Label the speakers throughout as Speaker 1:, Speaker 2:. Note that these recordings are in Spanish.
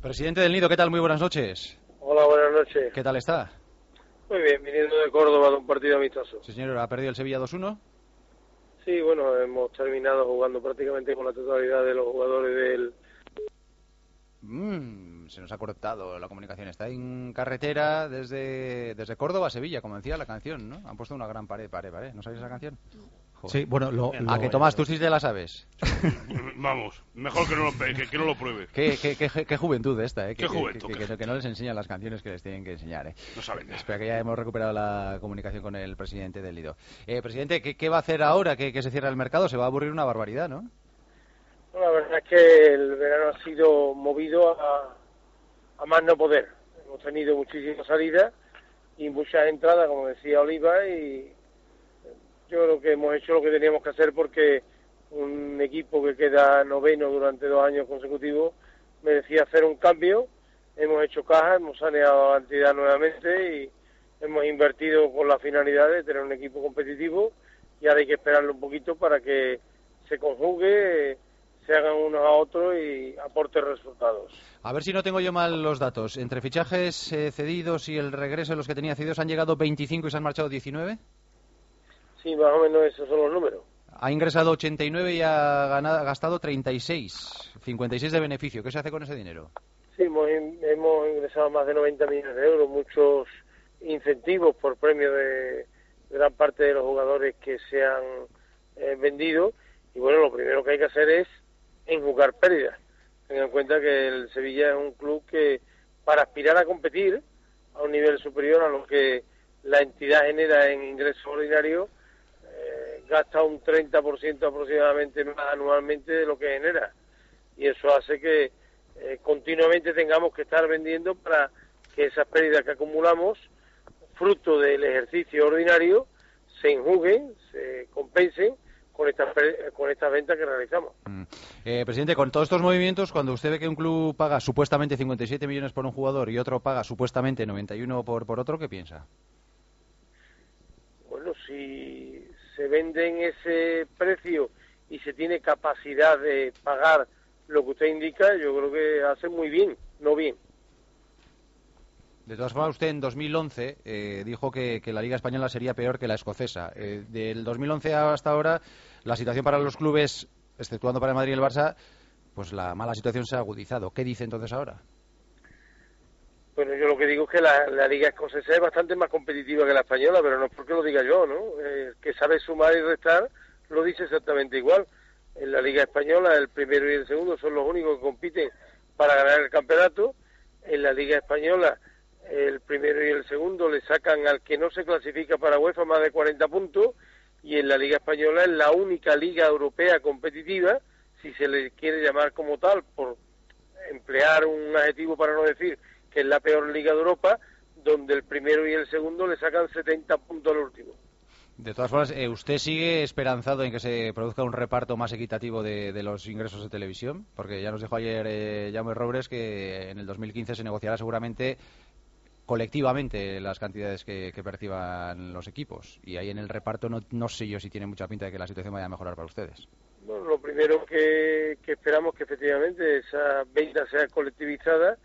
Speaker 1: Presidente del Nido, ¿qué tal? Muy buenas noches.
Speaker 2: Hola, buenas noches.
Speaker 1: ¿Qué tal está?
Speaker 2: Muy bien, viniendo de Córdoba de un partido amistoso.
Speaker 1: Sí, señor, ¿ha perdido el Sevilla 2-1?
Speaker 2: Sí, bueno, hemos terminado jugando prácticamente con la totalidad de los jugadores del...
Speaker 1: Mm, se nos ha cortado la comunicación. Está en carretera desde, desde Córdoba a Sevilla, como decía la canción, ¿no? Han puesto una gran pared, pared, pared. ¿No sabéis esa canción? Joder.
Speaker 3: Sí, bueno, lo,
Speaker 1: ¿A que Tomás, tú sí te la sabes?
Speaker 4: Vamos, mejor que no lo, que, que no lo pruebe.
Speaker 1: Qué, qué, qué, qué juventud esta, ¿eh? Que,
Speaker 4: juventud,
Speaker 1: que-
Speaker 4: qué-
Speaker 1: que- que no les enseñan las canciones que les tienen que enseñar, ¿eh?
Speaker 4: No saben nada.
Speaker 1: Espera que ya hemos recuperado la comunicación con el presidente del Lido. Eh, presidente, ¿qué, qué va a hacer ahora que, que se cierra el mercado? Se va a aburrir una barbaridad, ¿no?
Speaker 2: Bueno, la verdad es que el verano ha sido movido a, a más no poder. Hemos tenido muchísimas salidas y muchas entradas, como decía Oliva, y yo creo que hemos hecho lo que teníamos que hacer porque un equipo que queda noveno durante dos años consecutivos merecía hacer un cambio. Hemos hecho caja, hemos saneado la entidad nuevamente y hemos invertido con la finalidad de tener un equipo competitivo y ahora hay que esperarlo un poquito para que se conjugue, se hagan unos a otros y aporte resultados.
Speaker 1: A ver si no tengo yo mal los datos. Entre fichajes eh, cedidos y el regreso de los que tenía cedidos han llegado 25 y se han marchado 19.
Speaker 2: Sí, más o menos esos son los números.
Speaker 1: Ha ingresado 89 y ha ganado- ha gastado 36. 56 de beneficio. ¿Qué se hace con ese dinero?
Speaker 2: Sí, hemos, hemos ingresado más de 90 millones de euros, muchos incentivos por premio de gran parte de los jugadores que se han eh, vendido. Y bueno, lo primero que hay que hacer es enjugar pérdidas. Tengan en cuenta que el Sevilla es un club que, para aspirar a competir a un nivel superior a lo que la entidad genera en ingresos ordinarios, gasta un 30% aproximadamente más anualmente de lo que genera. Y eso hace que eh, continuamente tengamos que estar vendiendo para que esas pérdidas que acumulamos, fruto del ejercicio ordinario, se enjuguen, se compensen con estas, con estas ventas que realizamos.
Speaker 1: Mm. Eh, presidente, con todos estos movimientos, cuando usted ve que un club paga supuestamente 57 millones por un jugador y otro paga supuestamente 91 por, por otro, ¿qué piensa?
Speaker 2: Bueno, si se vende en ese precio y se tiene capacidad de pagar lo que usted indica, yo creo que hace muy bien, no bien.
Speaker 1: De todas formas, usted en 2011 eh, dijo que, que la Liga Española sería peor que la escocesa. Eh, del 2011 hasta ahora, la situación para los clubes, exceptuando para Madrid y el Barça, pues la mala situación se ha agudizado. ¿Qué dice entonces ahora?
Speaker 2: Bueno, yo lo que digo es que la, liga escocesa es bastante más competitiva que la española, pero no es porque lo diga yo, ¿no? Eh, que sabe sumar y restar lo dice exactamente igual. En la liga española el primero y el segundo son los únicos que compiten para ganar el campeonato. En la liga española el primero y el segundo le sacan al que no se clasifica para UEFA más de 40 puntos y en la liga española es la única liga europea competitiva, si se le quiere llamar como tal, por emplear un adjetivo para no decir que es la peor liga de Europa, donde el primero y el segundo le sacan 70 puntos al último.
Speaker 1: De todas formas, eh, ¿usted sigue esperanzado en que se produzca un reparto más equitativo de, de los ingresos de televisión? Porque ya nos dijo ayer eh, Jaume Robres que en el 2015 se negociará seguramente colectivamente las cantidades que, que perciban los equipos. Y ahí en el reparto no, no sé yo si tiene mucha pinta de que la situación vaya a mejorar para ustedes.
Speaker 2: Bueno, lo primero que, que esperamos que efectivamente esa venta sea colectivizada,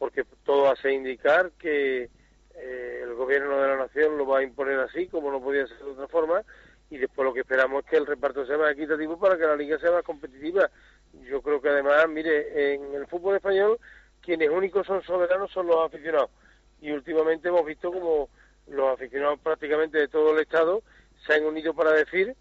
Speaker 2: porque todo hace indicar que eh, el gobierno de la nación lo va a imponer así, como no podía ser de otra forma, y después lo que esperamos es que el reparto sea más equitativo para que la liga sea más competitiva. Yo creo que además, mire, en el fútbol español quienes únicos son soberanos son los aficionados. Y últimamente hemos visto como los aficionados prácticamente de todo el Estado se han unido para decir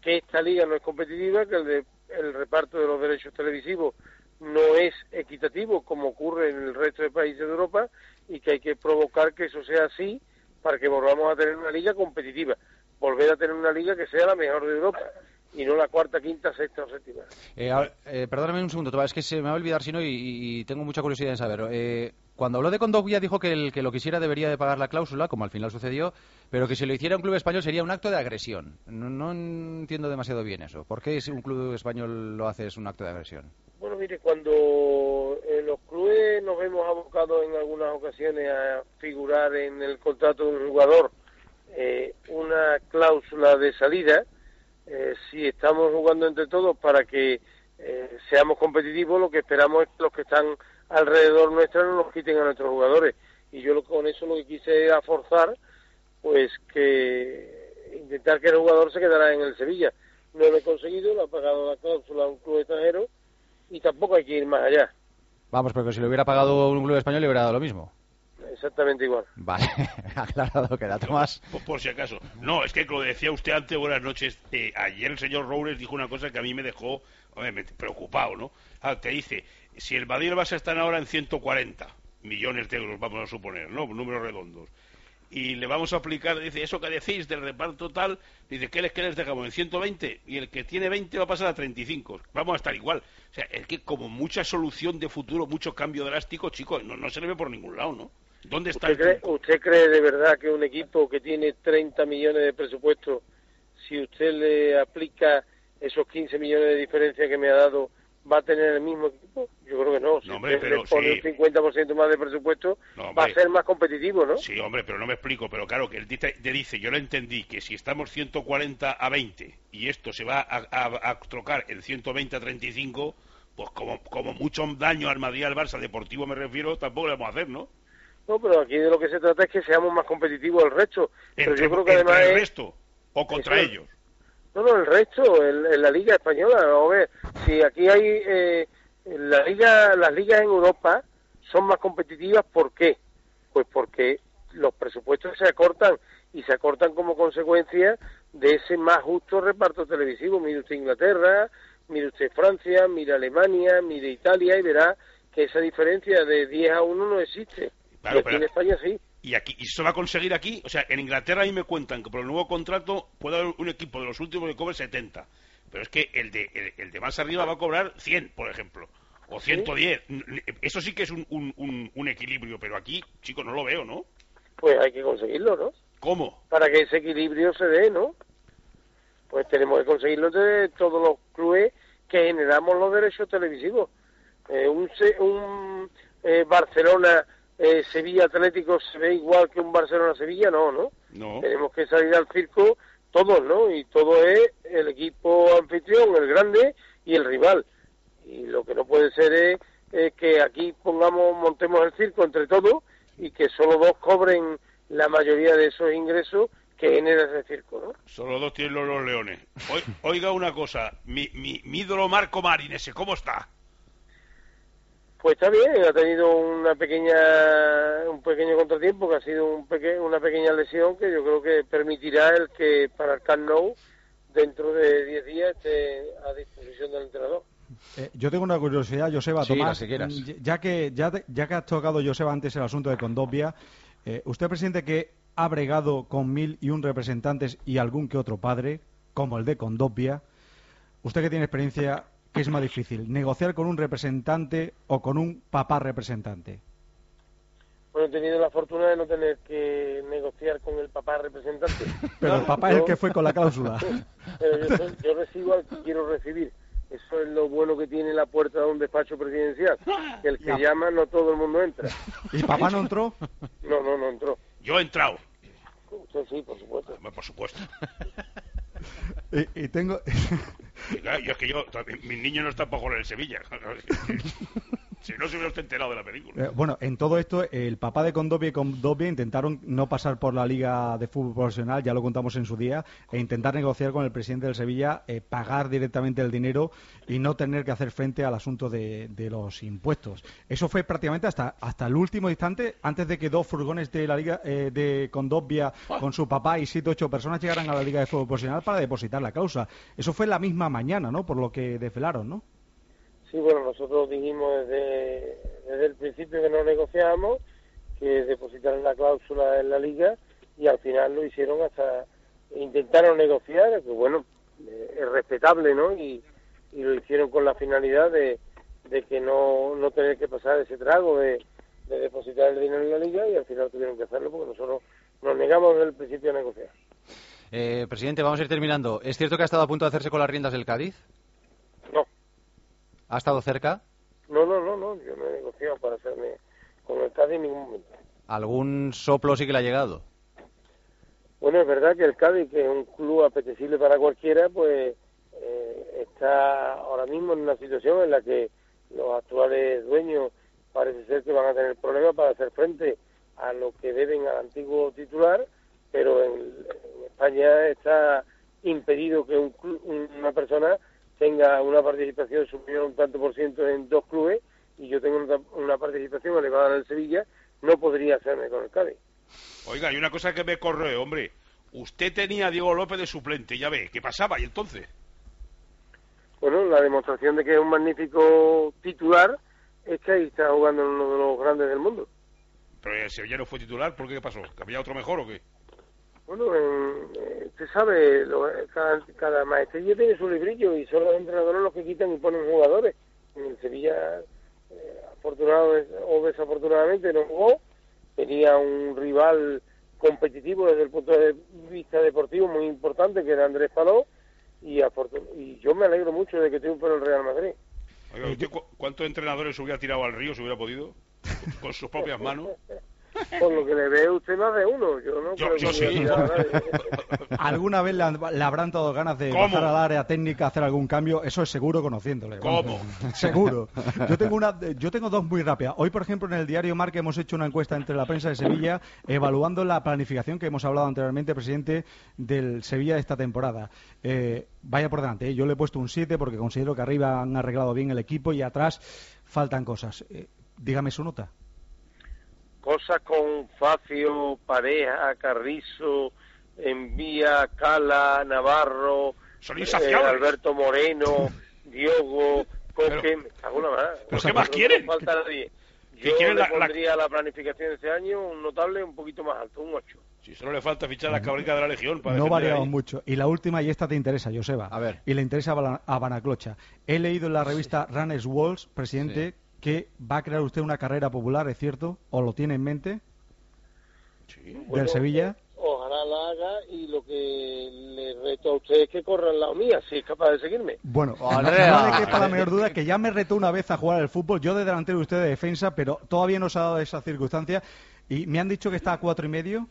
Speaker 2: que esta liga no es competitiva, que el, de- el reparto de los derechos televisivos no es equitativo como ocurre en el resto de países de Europa y que hay que provocar que eso sea así para que volvamos a tener una liga competitiva, volver a tener una liga que sea la mejor de Europa y no la cuarta, quinta, sexta o séptima.
Speaker 1: Eh, eh, perdóname un segundo, es que se me va a olvidar si no y, tengo mucha curiosidad en saber. Eh, cuando habló de Condoglia dijo que el que lo quisiera debería de pagar la cláusula, como al final sucedió, pero que si lo hiciera un club español sería un acto de agresión. No, no entiendo demasiado bien eso. ¿Por qué si un club español lo hace es un acto de agresión?
Speaker 2: Bueno, mire, cuando en los clubes nos vemos abocados en algunas ocasiones a figurar en el contrato de un jugador eh, una cláusula de salida, eh, si estamos jugando entre todos para que eh, seamos competitivos, lo que esperamos es que los que están alrededor nuestra no nos quiten a nuestros jugadores. Y yo con eso lo que quise era forzar, pues que intentar que el jugador se quedara en el Sevilla. No lo he conseguido, lo ha pagado la cláusula a un club extranjero y tampoco hay que ir más allá.
Speaker 1: Vamos, porque si lo hubiera pagado un club español le hubiera dado lo mismo.
Speaker 2: Exactamente igual.
Speaker 1: Vale, aclarado queda, Tomás.
Speaker 4: Por, por, si acaso. No, es que lo decía usted antes, buenas noches. Eh, ayer el señor Robles dijo una cosa que a mí me dejó obviamente, preocupado, ¿no? Ah, te dice, si el Madrid vas a estar ahora en 140 millones de euros, vamos a suponer, ¿no? Números redondos. Y le vamos a aplicar, dice, eso que decís del reparto total, dice, ¿qué les, qué les dejamos? ¿En 120? Y el que tiene 20 va a pasar a 35. Vamos a estar igual. O sea, es que como mucha solución de futuro, mucho cambio drástico, chicos, no, no se le ve por ningún lado, ¿no? ¿Dónde está
Speaker 2: ¿Usted, cree, ¿Usted cree de verdad que un equipo que tiene 30 millones de presupuesto, si usted le aplica esos 15 millones de diferencia que me ha dado, va a tener el mismo equipo? Yo creo que no. Si
Speaker 4: no, hombre,
Speaker 2: usted
Speaker 4: pero
Speaker 2: le pone
Speaker 4: sí.
Speaker 2: un 50% más de presupuesto,
Speaker 4: No,
Speaker 2: va a ser más competitivo, ¿no?
Speaker 4: Sí, hombre, pero no me explico. Pero claro, que él te dice, yo lo entendí, que si estamos 140 a 20 y esto se va a, a- a trocar en 120 a 35, pues como, como mucho daño al Madrid, al Barça, deportivo me refiero, tampoco le vamos a hacer, ¿no?
Speaker 2: No, pero aquí de lo que se trata es que seamos más competitivos el resto. Pero yo creo que además
Speaker 4: el
Speaker 2: es...
Speaker 4: resto o contra
Speaker 2: Eso.
Speaker 4: ellos.
Speaker 2: No, no, el resto, el- en la Liga Española. A ver, si aquí hay. Eh, en la liga, las ligas en Europa son más competitivas, ¿por qué? Pues porque los presupuestos se acortan y se acortan como consecuencia de ese más justo reparto televisivo. Mire usted Inglaterra, mire usted Francia, mire Alemania, mire Italia y verá que esa diferencia de 10 a 1 no existe.
Speaker 4: Claro,
Speaker 2: y aquí
Speaker 4: pero-
Speaker 2: en España sí.
Speaker 4: Y aquí y se va a conseguir aquí, o sea, en Inglaterra a mí me cuentan que por el nuevo contrato puede haber un equipo de los últimos que cobre 70, pero es que el de el, el de más arriba va a cobrar 100, por ejemplo, o 110. Eso sí que es un, un, un, un equilibrio, pero aquí, chicos, no lo veo, ¿no?
Speaker 2: Pues hay que conseguirlo, ¿no?
Speaker 4: ¿Cómo?
Speaker 2: para que ese equilibrio se dé, ¿no? Pues tenemos que conseguirlo de todos los clubes que generamos los derechos televisivos. Eh, un un eh, Barcelona eh, Sevilla Atlético se ve igual que un Barcelona Sevilla, no, ¿no?
Speaker 4: No.
Speaker 2: Tenemos que salir al circo todos, ¿no? Y todo es el equipo anfitrión, el grande y el rival. Y lo que no puede ser es que aquí pongamos, montemos el circo entre todos y que solo dos cobren la mayoría de esos ingresos que genera ese circo, ¿no?
Speaker 4: Solo dos tienen los, leones. Oi- Oiga una cosa, mi, mi, mi ídolo Marco Marín, ese, ¿cómo está?
Speaker 2: Pues está bien, ha tenido una pequeña, un pequeño contratiempo que ha sido un peque- una pequeña lesión que yo creo que permitirá el que para el Camp Nou dentro de 10 días esté a disposición del entrenador.
Speaker 3: Eh, yo tengo una curiosidad, Joseba,
Speaker 1: Sí,
Speaker 3: Tomás.
Speaker 1: que quieras.
Speaker 3: mm, Ya que, ya, que has tocado, Joseba, antes el asunto de Condovia, eh, usted, presidente, que ha bregado con mil y un representantes y algún que otro padre, como el de Condovia, usted que tiene experiencia, ¿qué es más difícil? ¿Negociar con un representante o con un papá representante?
Speaker 2: Bueno, he tenido la fortuna de no tener que negociar con el papá representante.
Speaker 3: Pero el papá es el que fue con la cláusula.
Speaker 2: Pero yo, soy- yo recibo al que quiero recibir. Eso es lo bueno que tiene la puerta de un despacho presidencial. Que el que
Speaker 3: Ya.
Speaker 2: llama no todo el mundo entra.
Speaker 3: ¿Y papá no entró?
Speaker 2: No, no, no entró.
Speaker 4: Yo he entrado,
Speaker 2: Usted sí, por supuesto.
Speaker 4: Por supuesto.
Speaker 3: Y, y tengo...
Speaker 4: Claro, yo es que yo, mis niños no están para jugar en el Sevilla. si no se hubiera usted enterado de la película.
Speaker 3: Eh, bueno, en todo esto, el papá de Condovia y Condovia intentaron no pasar por la Liga de Fútbol Profesional, ya lo contamos en su día, e intentar negociar con el presidente del Sevilla, eh, pagar directamente el dinero y no tener que hacer frente al asunto de, de los impuestos. Eso fue prácticamente hasta, hasta el último instante, antes de que dos furgones de la Liga eh, de Condovia con su papá y siete ocho personas llegaran a la Liga de Fútbol Profesional para depositar la causa. Eso fue la misma mañana, ¿no? Por lo que desvelaron, ¿no?
Speaker 2: Sí, bueno, nosotros dijimos desde, desde el principio que no negociábamos, que depositaran la cláusula en la liga y al final lo hicieron hasta, intentaron negociar, que bueno, eh, es respetable, ¿no? Y, lo hicieron con la finalidad de, de que no, no tener que pasar ese trago de, de depositar el dinero en la liga y al final tuvieron que hacerlo porque nosotros nos negamos desde el principio a negociar.
Speaker 1: Eh, presidente, vamos a ir terminando. ¿Es cierto que ha estado a punto de hacerse con las riendas del Cádiz?
Speaker 2: No,
Speaker 1: ¿Ha estado cerca?
Speaker 2: no, no, no, no, yo no he negociado para hacerme con el Cádiz en ningún momento.
Speaker 1: ¿Algún soplo sí que le ha llegado?
Speaker 2: Bueno, es verdad que el Cádiz, que es un club apetecible para cualquiera, pues eh, está ahora mismo en una situación en la que los actuales dueños parece ser que van a tener problemas para hacer frente a lo que deben al antiguo titular, pero en, en España está impedido que un una persona tenga una participación superior a un tanto por ciento en dos clubes y yo tengo una, una participación elevada en el Sevilla, no podría hacerme con el Cádiz.
Speaker 4: Oiga, hay una cosa que me corre, hombre. Usted tenía a Diego López de suplente, ya ve, ¿qué pasaba? ¿Y entonces?
Speaker 2: Bueno, la demostración de que es un magnífico titular es que ahí está jugando en uno de los grandes del mundo.
Speaker 4: Pero el Sevilla no fue titular, ¿por qué? ¿Qué pasó? ¿Que había otro mejor o qué?
Speaker 2: Bueno, en- eh, usted sabe, lo- cada, cada maestría tiene su librillo y son los entrenadores los que quitan y ponen jugadores. En el Sevilla, eh, afortunado o desafortunadamente, no jugó. Tenía un rival competitivo desde el punto de vista deportivo muy importante, que era Andrés Paló, y, yo me alegro mucho de que triunfe el Real Madrid.
Speaker 4: Oiga, ¿usted cu- cuántos entrenadores hubiera tirado al río si hubiera podido? Con sus propias manos.
Speaker 2: Por lo que le ve usted más de uno, yo no
Speaker 4: Yo-
Speaker 2: creo
Speaker 4: yo
Speaker 2: que
Speaker 4: sí.
Speaker 3: ¿Alguna vez le, han- le habrán dado ganas de
Speaker 4: ¿Cómo?
Speaker 3: bajar al área técnica, hacer algún cambio? Eso es seguro conociéndole.
Speaker 4: ¿Cómo?
Speaker 3: Seguro. Yo tengo, una, yo tengo dos muy rápidas. Hoy, por ejemplo, en el diario Marca hemos hecho una encuesta entre la prensa de Sevilla evaluando la planificación que hemos hablado anteriormente, presidente, del Sevilla de esta temporada. Eh, vaya por delante, ¿eh? yo le he puesto un 7 porque considero que arriba han arreglado bien el equipo y atrás faltan cosas. Eh, dígame su nota.
Speaker 2: Cosas con Facio, Pareja, Carrizo, Envía, Cala, Navarro,
Speaker 4: Son
Speaker 2: eh,
Speaker 4: insaciables.
Speaker 2: Alberto Moreno, Diogo, Coque,
Speaker 4: Pero-
Speaker 2: me cago en la mar.
Speaker 4: ¿pero
Speaker 2: O sea,
Speaker 4: qué más
Speaker 2: no
Speaker 4: quieren?
Speaker 2: falta nadie.
Speaker 4: ¿Qué
Speaker 2: Yo
Speaker 4: quieren
Speaker 2: le
Speaker 4: la- la-
Speaker 2: pondría la... planificación de este año un notable un poquito más alto, un 8.
Speaker 4: Si solo le falta fichar a la cabrica de la Legión para
Speaker 3: No variamos mucho. Y la última, y esta te interesa, Joseba.
Speaker 1: A ver.
Speaker 3: Y le interesa a Banaclocha. He leído en la revista Runners Walls, presidente,
Speaker 1: Sí.
Speaker 3: Que va a crear usted una carrera popular, ¿es cierto? ¿O lo tiene en mente?
Speaker 4: Sí.
Speaker 3: ¿Del Sevilla?
Speaker 2: Ojalá la haga y lo que le reto a usted es que corra al lado mía, si es capaz de seguirme.
Speaker 3: Bueno, no, le quepa la menor duda que ya me retó una vez a jugar al fútbol, yo de delantero y usted de defensa, pero todavía no se ha dado esa circunstancia. Y me han dicho que está a cuatro y medio,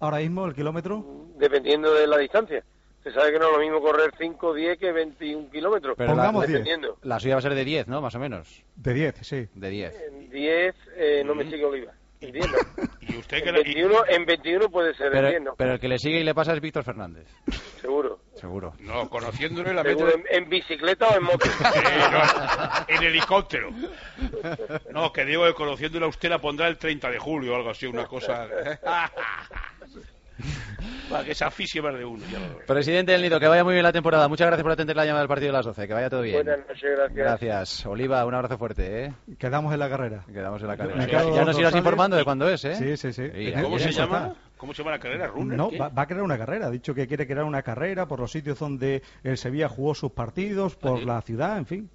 Speaker 3: ahora mismo, el kilómetro.
Speaker 2: Dependiendo de la distancia. Se sabe que no es lo mismo correr 5, 10 que 21 kilómetros.
Speaker 1: Pero
Speaker 3: Pongamos
Speaker 1: la,
Speaker 3: diez.
Speaker 2: Dependiendo.
Speaker 1: la suya va a ser de 10, ¿no? Más o menos.
Speaker 3: De 10, sí.
Speaker 1: De 10.
Speaker 2: En 10 eh, no me sigue Oliva. En 10 no.
Speaker 4: Y usted que
Speaker 2: En
Speaker 4: le- y-
Speaker 2: 21, en 21 puede ser, en 10
Speaker 1: Pero,
Speaker 2: no.
Speaker 1: pero el que le sigue y le pasa es Víctor Fernández.
Speaker 2: Seguro.
Speaker 1: Seguro.
Speaker 4: No, conociéndole la mente
Speaker 2: Seguro, en, en bicicleta o en moto.
Speaker 4: Eh, no, en helicóptero. No, que digo que conociéndola usted la pondrá el 30 de julio o algo así, una cosa. Para que se aficie más de uno. ya lo veo.
Speaker 1: Presidente del Nido, que vaya muy bien la temporada. Muchas gracias por atender la llamada del partido de las 12. Que vaya todo bien.
Speaker 2: Buenas noches, gracias.
Speaker 1: Gracias. Oliva, un abrazo fuerte, ¿eh?
Speaker 3: Quedamos en la carrera.
Speaker 1: Quedamos en la carrera. Ya,
Speaker 3: quedo
Speaker 1: ya nos irás informando de cuándo es, ¿eh?
Speaker 3: Sí, sí, sí.
Speaker 4: ¿Cómo se llama? ¿Cómo se llama la carrera? ¿Runner?
Speaker 3: No, va, va a crear una carrera. Ha dicho que quiere crear una carrera por los sitios donde el Sevilla jugó sus partidos, por
Speaker 4: sí.
Speaker 3: la ciudad, en fin.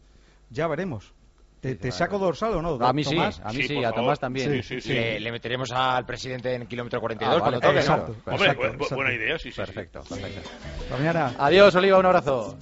Speaker 3: Ya veremos. ¿Te, saco dorsal o no?
Speaker 1: A mí sí,
Speaker 3: Tomás?
Speaker 1: a mí
Speaker 4: Sí,
Speaker 1: a
Speaker 4: favor.
Speaker 1: Tomás también.
Speaker 4: Sí, sí, sí.
Speaker 5: Le, le meteremos al presidente en kilómetro 42
Speaker 1: Ah,
Speaker 5: cuando
Speaker 1: vale,
Speaker 5: toque, ¿no?
Speaker 3: exacto.
Speaker 4: Hombre,
Speaker 3: Exacto,
Speaker 4: buena idea, sí, sí. sí.
Speaker 1: Perfecto, perfecto.
Speaker 3: Hasta mañana.
Speaker 1: Adiós, Oliva, un abrazo.